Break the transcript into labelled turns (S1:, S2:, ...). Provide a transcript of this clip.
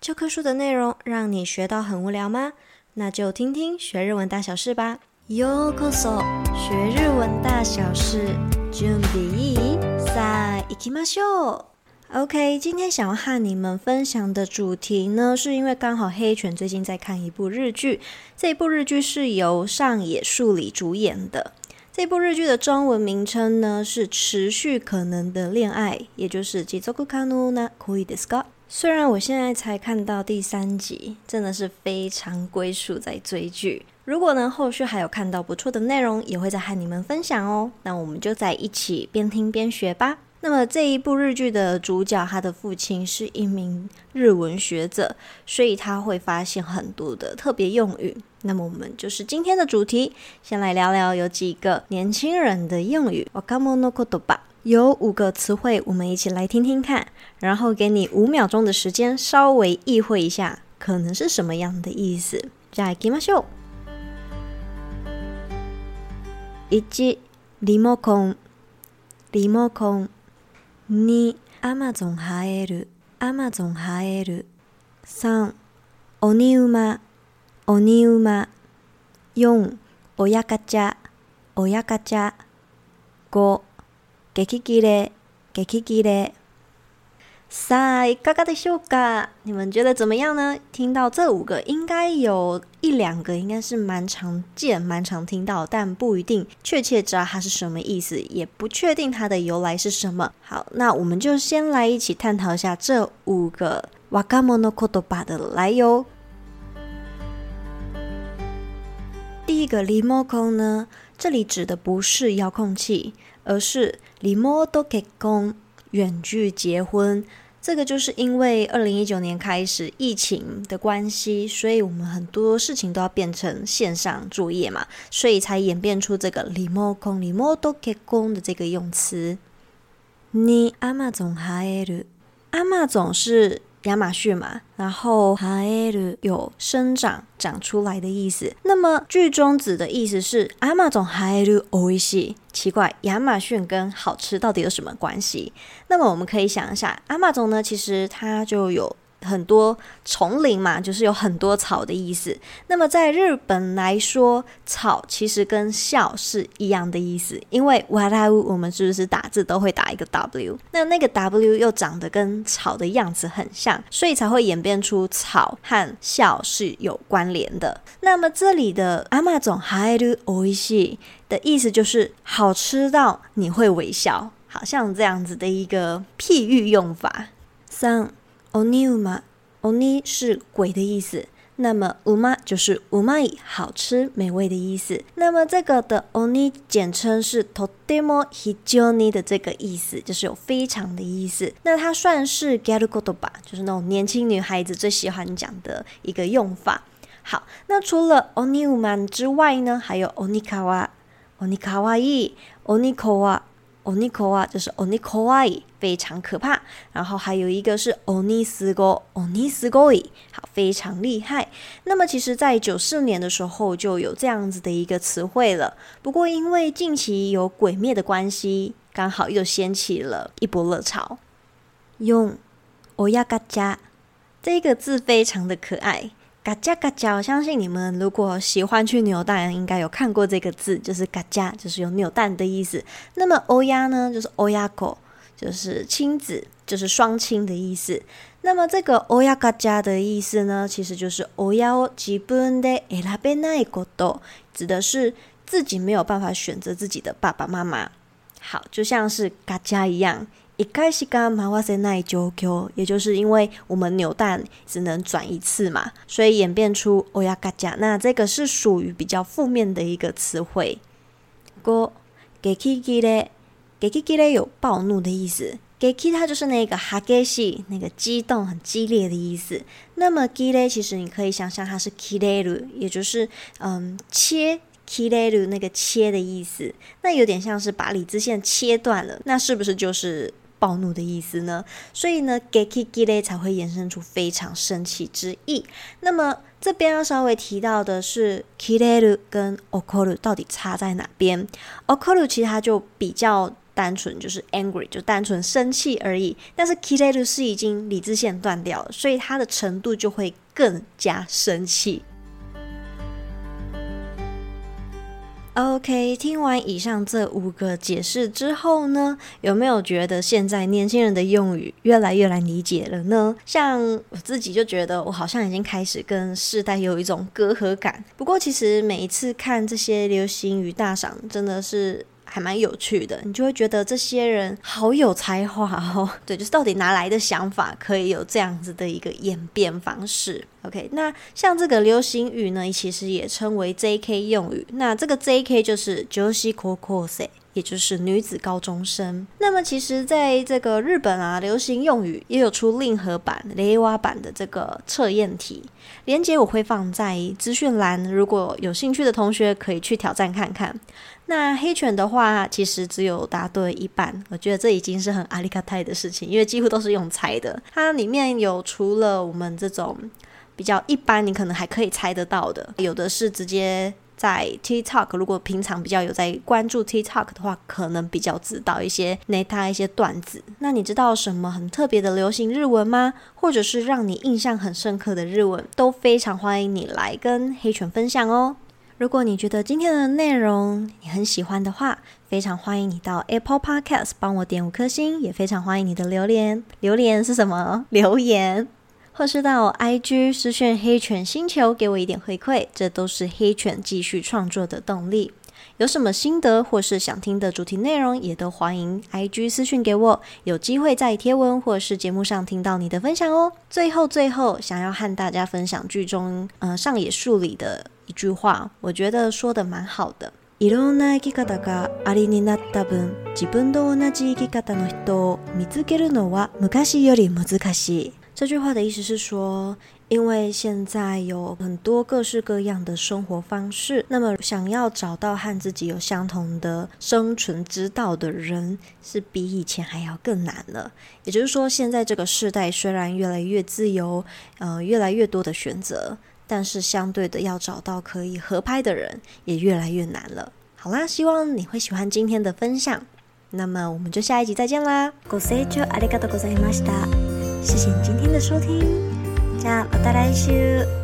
S1: 教科书的内容让你学到很无聊吗？那就听听学日文大小事吧。ようこそ，学日文大小事，准备いい？さあ、行きましょう。OK，今天想要和你们分享的主题呢，是因为刚好黑犬最近在看一部日剧，这一部日剧是由上野树里主演的。 这部日剧的中文名称呢是《持续可能的恋爱》，也就是持続可能な恋ですか？虽然我现在才看到第三集，真的是非常龟速在追剧。如果呢后续还有看到不错的内容，也会再和你们分享哦。那我们就在一起边听边学吧。 那么这一部日剧的主角，他的父亲是一名日文学者，所以他会发现很多的特别用语。那么我们就是今天的主题，先来聊聊有几个年轻人的用语。若者言叶有五个词汇，我们一起来听听看，然后给你五秒钟的时间，稍微意会一下，可能是什么样的意思。じゃあ行きましょう。一、リモコン、リモコン。 二、アマゾン生える、アマゾン生える。三、鬼馬、鬼馬。四、親ガチャ、親ガチャ。五、激切れ、激切れ。さあ、いかがでしょうか？你们觉得怎么样呢？听到这五个，应该有一两个应该是蛮常见、蛮常听到，但不一定确切知道它是什么意思，也不确定它的由来是什么。好，那我们就先来一起探讨一下这五个若者言叶的来由。第一个リモコン呢，这里指的不是遥控器，而是リモート结婚。 远距结婚，这个就是因为二零一九年开始疫情的关系，所以我们很多事情都要变成线上作业嘛，所以才演变出这个リモコン、リモート结婚的这个用词。に、アマゾンハエル，アマゾン是。 亚马逊嘛，然后生える有生长、长出来的意思。那么句中指的意思是亚马逊生えるおいしい。奇怪，亚马逊跟好吃到底有什么关系？那么我们可以想一下，亚马逊呢，其实它就有。 很多丛林嘛，就是有很多草的意思。那么在日本来说，草其实跟笑是一样的意思，因为哇啦呜，我们是不是打字都会打一个 W？那那个 W 又长得跟草的样子很像，所以才会演变出草和笑是有关联的。那么这里的アマゾン生えるおいしい的意思就是好吃到你会微笑，好像这样子的一个譬喻用法。三。 鬼马，鬼是鬼的意思，那么うま就是うまい，好吃美味的意思。那么这个的鬼简称是とても非常に的这个意思，就是有非常的意思。那它算是ギャル言叶，就是那种年轻女孩子最喜欢讲的一个用法。好，那除了鬼马之外呢，还有鬼かわ、鬼かわ いい、鬼怖。鬼怖就是鬼怖い，非常可怕。然后还有一个是鬼すご、鬼すごい，好，非常厉害。那么其实，在九四年的时候就有这样子的一个词汇了。不过因为近期有鬼灭的关系，刚好又掀起了一波热潮。用亲ガチャ这个字非常的可爱。 嘎加嘎加，我相信你们如果喜欢去扭蛋，应该有看过这个字，就是嘎加，就是有扭蛋的意思。那么欧亚呢，就是欧亚狗，就是亲子，就是双亲的意思。那么这个欧亚嘎加的意思呢，其实就是欧亚を自分で选べないこと，指的是自己没有办法选择自己的爸爸妈妈。好，就像是嘎加一样。 一开始刚马哇塞奈九 Q，也就是因为我们扭蛋只能转一次嘛，所以演变出欧亚嘎加。那这个是属于比较负面的一个词汇。五、激切れ，激切れ有暴怒的意思。激切它就是那个哈激し，那个激动很激烈的意思。那么切れ其实你可以想象它是切れる，也就是嗯切切れる那个切的意思。那有点像是把理智线切断了，那是不是就是？ 暴怒的意思呢，所以呢，激切れ才会衍生出非常生气之意。那么这边要稍微提到的是，切れる跟怒る到底差在哪边？怒る其实它就比较 单纯就是 angry，就单纯生气而已。但是 kireru 是已经理智线断掉了，所以它的程度就会更加生气。 OK，听完以上这五个解释之后呢，有没有觉得现在年轻人的用语越来越难理解了呢？像我自己就觉得，我好像已经开始跟世代有一种隔阂感。不过，其实每一次看这些流行语大赏，真的是。还蛮有趣的，你就会觉得这些人好有才华哦。对，就是到底哪来的想法，可以有这样子的一个演变方式？OK，那像这个流行语呢，其实也称为 JK 用语。那这个 JK 就是 josie cocosie，也就是女子高中生。那么其实在这个日本啊，流行用语也有出令和版、令和版的这个测验题，连接我会放在资讯栏，如果有兴趣的同学可以去挑战看看。那黑犬的话，其实只有答对一半，我觉得这已经是很阿里卡泰的事情，因为几乎都是用猜的。它里面有除了我们这种比较一般，你可能还可以猜得到的，有的是直接在 TikTok，如果平常比较有在关注 TikTok 的话，可能比较知道一些那他一些段子。那你知道什么很特别的流行日文吗？或者是让你印象很深刻的日文，都非常欢迎你来跟黑犬分享哦。如果你觉得今天的内容你很喜欢的话，非常欢迎你到 Apple Podcast 帮我点五颗星，也非常欢迎你的留言。留言是什么？留言，或是到 IG 私讯黑犬星球给我一点回馈，这都是黑犬继续创作的动力。有什么心得或是想听的主题内容，也都欢迎 IG 私讯给我，有机会在贴文或是节目上听到你的分享哦。最后，最后想要和大家分享剧中呃上野树里的。一句话，我觉得说的蛮好的。いろんな生き方がありになった分、自分と同じ生き方の人を见つけるのは昔より难しい。 这句话的意思是说，因为现在有很多各式各样的生活方式，那么想要找到和自己有相同的生存之道的人，是比以前还要更难了。也就是说，现在这个时代虽然越来越自由，呃，越来越多的选择。但是相对的，要找到可以合拍的人也越来越难了。好啦，希望你会喜欢今天的分享。那么我们就下一集再见啦！ご清聴ありがとうございました。 谢谢你今天的收听。じゃあまた来周。